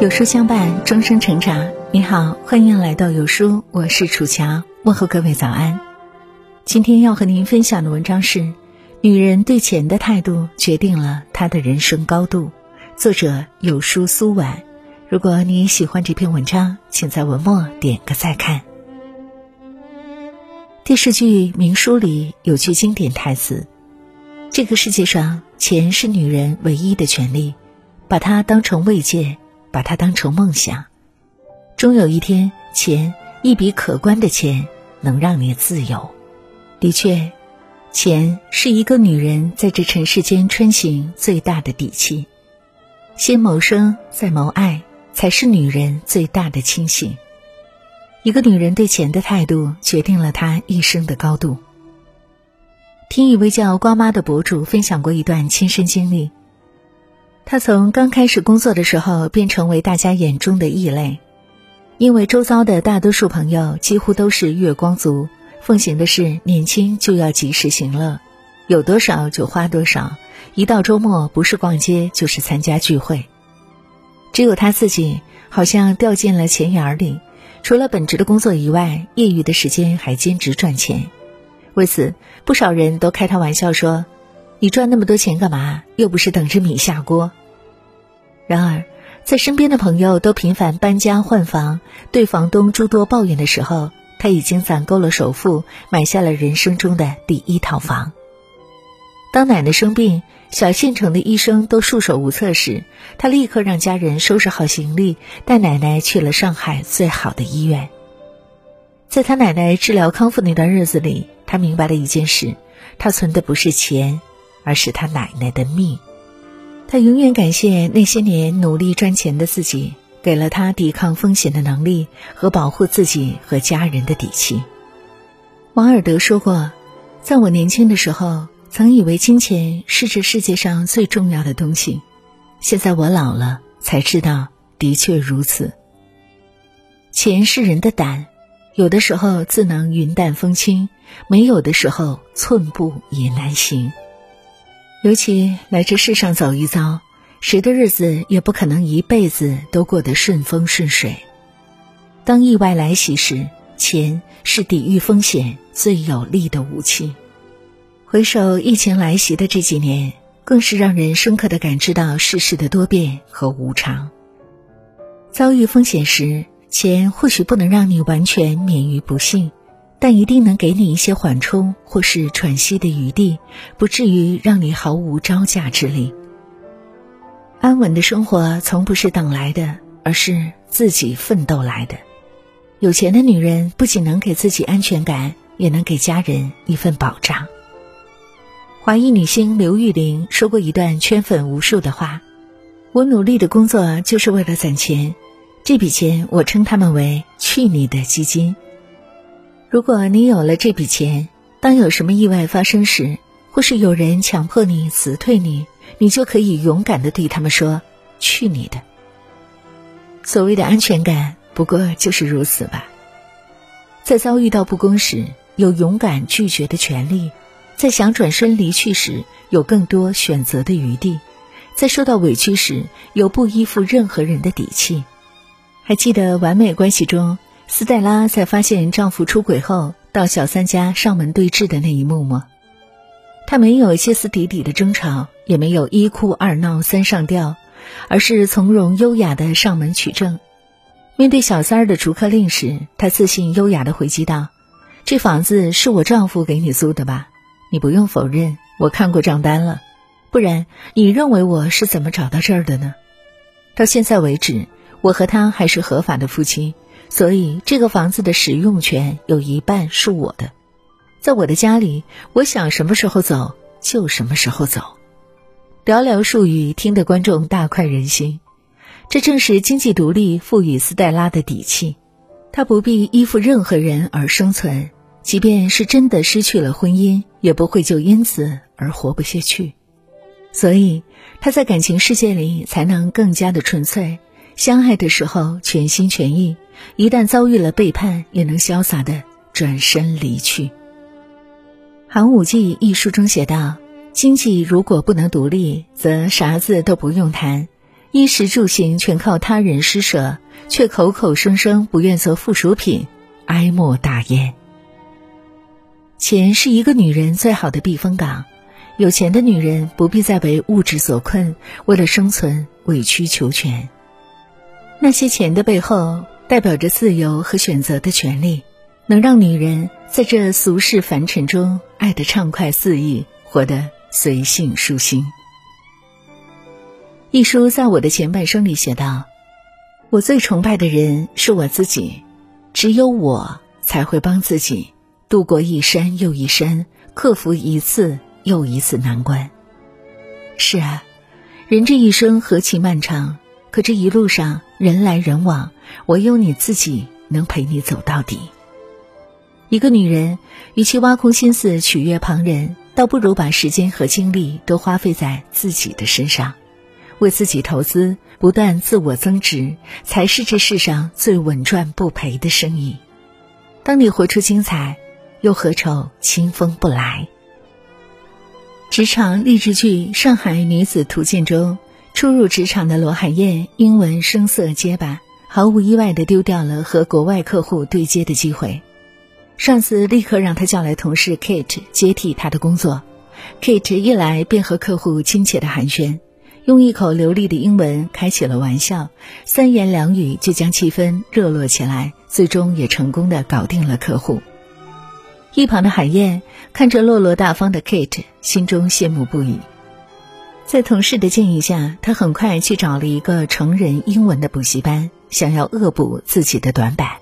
有书相伴，终生成长。你好，欢迎来到有书，我是楚乔，问候各位早安。今天要和您分享的文章是：女人对钱的态度决定了她的人生高度。作者有书苏婉。如果你喜欢这篇文章，请在文末点个再看。电视剧《明书》里有句经典台词：“这个世界上，钱是女人唯一的权利，把它当成慰藉。”把它当成梦想，终有一天，钱一笔可观的钱能让你自由。的确，钱是一个女人在这尘世间穿行最大的底气。先谋生，再谋爱，才是女人最大的清醒。一个女人对钱的态度，决定了她一生的高度。听一位叫瓜妈的博主分享过一段亲身经历。她从刚开始工作的时候便成为大家眼中的异类，因为周遭的大多数朋友几乎都是月光族，奉行的是年轻就要及时行乐，有多少就花多少，一到周末不是逛街就是参加聚会。只有她自己好像掉进了钱眼里，除了本职的工作以外，业余的时间还兼职赚钱。为此，不少人都开他玩笑说。你赚那么多钱干嘛？又不是等着米下锅。然而，在身边的朋友都频繁搬家换房，对房东诸多抱怨的时候，他已经攒够了首付，买下了人生中的第一套房。当奶奶生病，小县城的医生都束手无策时，他立刻让家人收拾好行李，带奶奶去了上海最好的医院。在他奶奶治疗康复那段日子里，他明白了一件事：他存的不是钱。而是他奶奶的命，他永远感谢那些年努力赚钱的自己，给了他抵抗风险的能力和保护自己和家人的底气。王尔德说过：“在我年轻的时候，曾以为金钱是这世界上最重要的东西，现在我老了，才知道的确如此。钱是人的胆，有的时候自能云淡风轻，没有的时候寸步也难行。”尤其来这世上走一遭，谁的日子也不可能一辈子都过得顺风顺水。当意外来袭时，钱是抵御风险最有力的武器。回首疫情来袭的这几年，更是让人深刻的感知到世事的多变和无常。遭遇风险时，钱或许不能让你完全免于不幸。但一定能给你一些缓冲或是喘息的余地，不至于让你毫无招架之力。安稳的生活从不是等来的，而是自己奋斗来的。有钱的女人不仅能给自己安全感，也能给家人一份保障。华裔女星刘玉玲说过一段圈粉无数的话：“我努力的工作就是为了攒钱，这笔钱我称他们为‘去你的基金’。”如果你有了这笔钱，当有什么意外发生时，或是有人强迫你辞退你，你就可以勇敢的对他们说：“去你的！”所谓的安全感，不过就是如此吧。在遭遇到不公时，有勇敢拒绝的权利；在想转身离去时，有更多选择的余地；在受到委屈时，有不依附任何人的底气。还记得完美关系中？斯黛拉在发现丈夫出轨后，到小三家上门对质的那一幕吗？她没有歇斯底里的争吵，也没有一哭二闹三上吊，而是从容优雅的上门取证。面对小三儿的逐客令时，她自信优雅的回击道：“这房子是我丈夫给你租的吧？你不用否认，我看过账单了。不然，你认为我是怎么找到这儿的呢？到现在为止，我和他还是合法的夫妻。”所以，这个房子的使用权有一半是我的，在我的家里，我想什么时候走就什么时候走。寥寥数语，听得观众大快人心。这正是经济独立赋予斯黛拉的底气，她不必依附任何人而生存，即便是真的失去了婚姻，也不会就因此而活不下去。所以，他在感情世界里才能更加的纯粹，相爱的时候全心全意。一旦遭遇了背叛，也能潇洒的转身离去。寒武纪》一书中写道：“经济如果不能独立，则啥子都不用谈，衣食住行全靠他人施舍，却口口声声不愿做附属品，哀莫大焉。”钱是一个女人最好的避风港，有钱的女人不必再为物质所困，为了生存委曲求全。那些钱的背后，代表着自由和选择的权利，能让女人在这俗世凡尘中爱得畅快肆意，活得随性舒心。一书在我的前半生里写道：“我最崇拜的人是我自己，只有我才会帮自己。”度过一山又一山，克服一次又一次难关。是啊，人这一生何其漫长，可这一路上人来人往，唯有你自己能陪你走到底。一个女人，与其挖空心思取悦旁人，倒不如把时间和精力都花费在自己的身上，为自己投资，不断自我增值，才是这世上最稳赚不赔的生意。当你活出精彩。又何愁清风不来？职场励志剧《上海女子图鉴》中，初入职场的罗海燕英文声色结巴，毫无意外的丢掉了和国外客户对接的机会。上司立刻让他叫来同事 Kate 接替她的工作。Kate 一来便和客户亲切的寒暄，用一口流利的英文开起了玩笑，三言两语就将气氛热络起来，最终也成功的搞定了客户。一旁的海燕看着落落大方的 Kate，心中羡慕不已。在同事的建议下，他很快去找了一个成人英文的补习班，想要恶补自己的短板。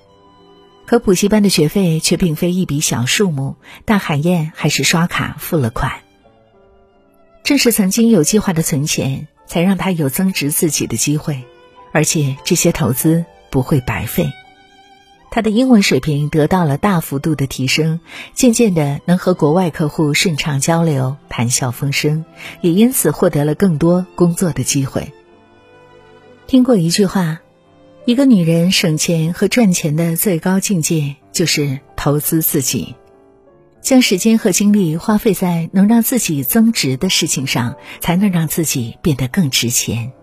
可补习班的学费却并非一笔小数目，但海燕还是刷卡付了款。正是曾经有计划的存钱，才让他有增值自己的机会，而且这些投资不会白费。他的英文水平得到了大幅度的提升，渐渐的能和国外客户顺畅交流、谈笑风生，也因此获得了更多工作的机会。听过一句话，一个女人省钱和赚钱的最高境界就是投资自己，将时间和精力花费在能让自己增值的事情上，才能让自己变得更值钱。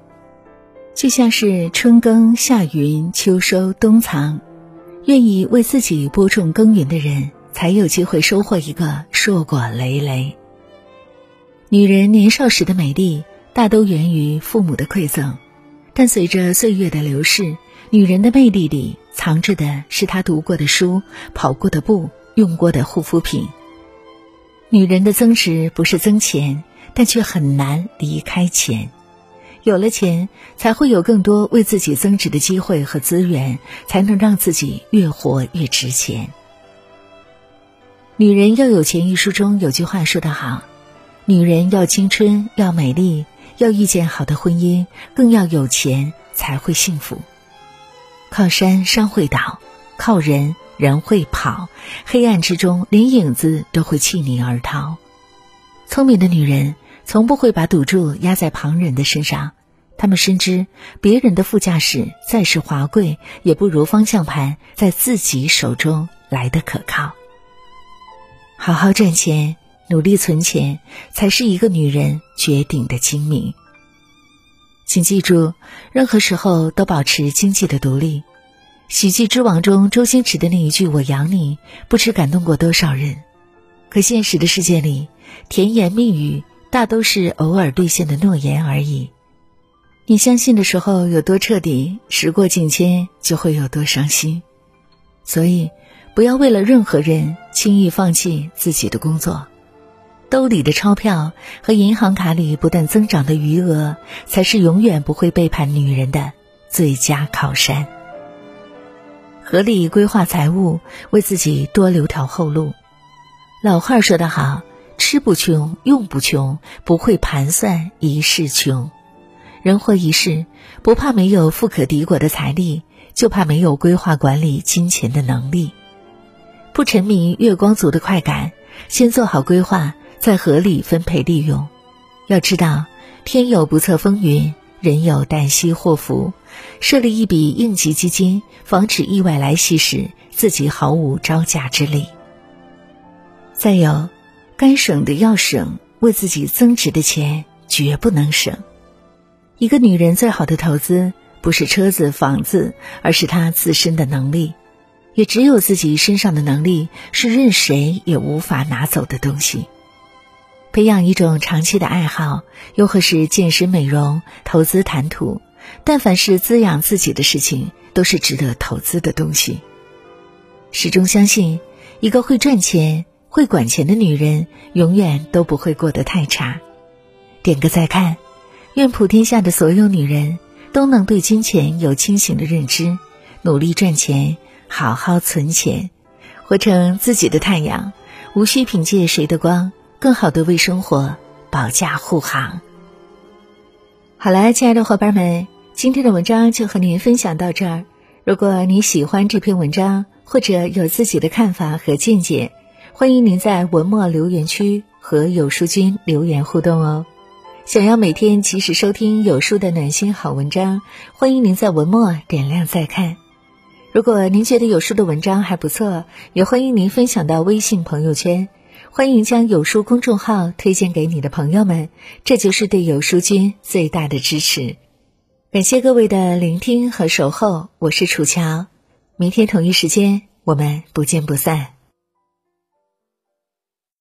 就像是春耕夏耘秋收冬藏。愿意为自己播种耕耘的人，才有机会收获一个硕果累累。女人年少时的美丽，大都源于父母的馈赠，但随着岁月的流逝，女人的魅力里藏着的是她读过的书、跑过的步、用过的护肤品。女人的增值不是增钱，但却很难离开钱。有了钱，才会有更多为自己增值的机会和资源，才能让自己越活越值钱。《女人要有钱》一书中有句话说得好：“女人要青春，要美丽，要遇见好的婚姻，更要有钱才会幸福。”靠山山会倒，靠人人会跑，黑暗之中连影子都会弃你而逃。聪明的女人。从不会把赌注压在旁人的身上，他们深知别人的副驾驶再是华贵，也不如方向盘在自己手中来的可靠。好好赚钱，努力存钱，才是一个女人绝顶的精明。请记住，任何时候都保持经济的独立。喜剧之王中周星驰的那一句“我养你”，不知感动过多少人。可现实的世界里，甜言蜜语。大都是偶尔兑现的诺言而已。你相信的时候有多彻底，时过境迁就会有多伤心。所以，不要为了任何人轻易放弃自己的工作。兜里的钞票和银行卡里不断增长的余额，才是永远不会背叛女人的最佳靠山。合理规划财务，为自己多留条后路。老话说得好。吃不穷，用不穷，不会盘算一世穷。人活一世，不怕没有富可敌国的财力，就怕没有规划管理金钱的能力。不沉迷月光族的快感，先做好规划，再合理分配利用。要知道，天有不测风云，人有旦夕祸福。设立一笔应急基金，防止意外来袭时自己毫无招架之力。再有。该省的要省，为自己增值的钱绝不能省。一个女人最好的投资，不是车子、房子，而是她自身的能力。也只有自己身上的能力，是任谁也无法拿走的东西。培养一种长期的爱好，又或是健身美容、投资谈吐，但凡是滋养自己的事情，都是值得投资的东西。始终相信，一个会赚钱、会管钱的女人，永远都不会过得太差。点个再看，愿普天下的所有女人都能对金钱有清醒的认知，努力赚钱，好好存钱，活成自己的太阳，无需凭借谁的光。更好的为生活保驾护航。好了，亲爱的伙伴们，今天的文章就和您分享到这儿。如果你喜欢这篇文章，或者有自己的看法和见解，欢迎您在文末留言区和有书君留言互动哦。想要每天及时收听有书的暖心好文章，欢迎您在文末点亮再看。如果您觉得有书的文章还不错，也欢迎您分享到微信朋友圈。欢迎将有书公众号推荐给你的朋友们，这就是对有书君最大的支持。感谢各位的聆听和守候，我是楚乔，明天同一时间我们不见不散。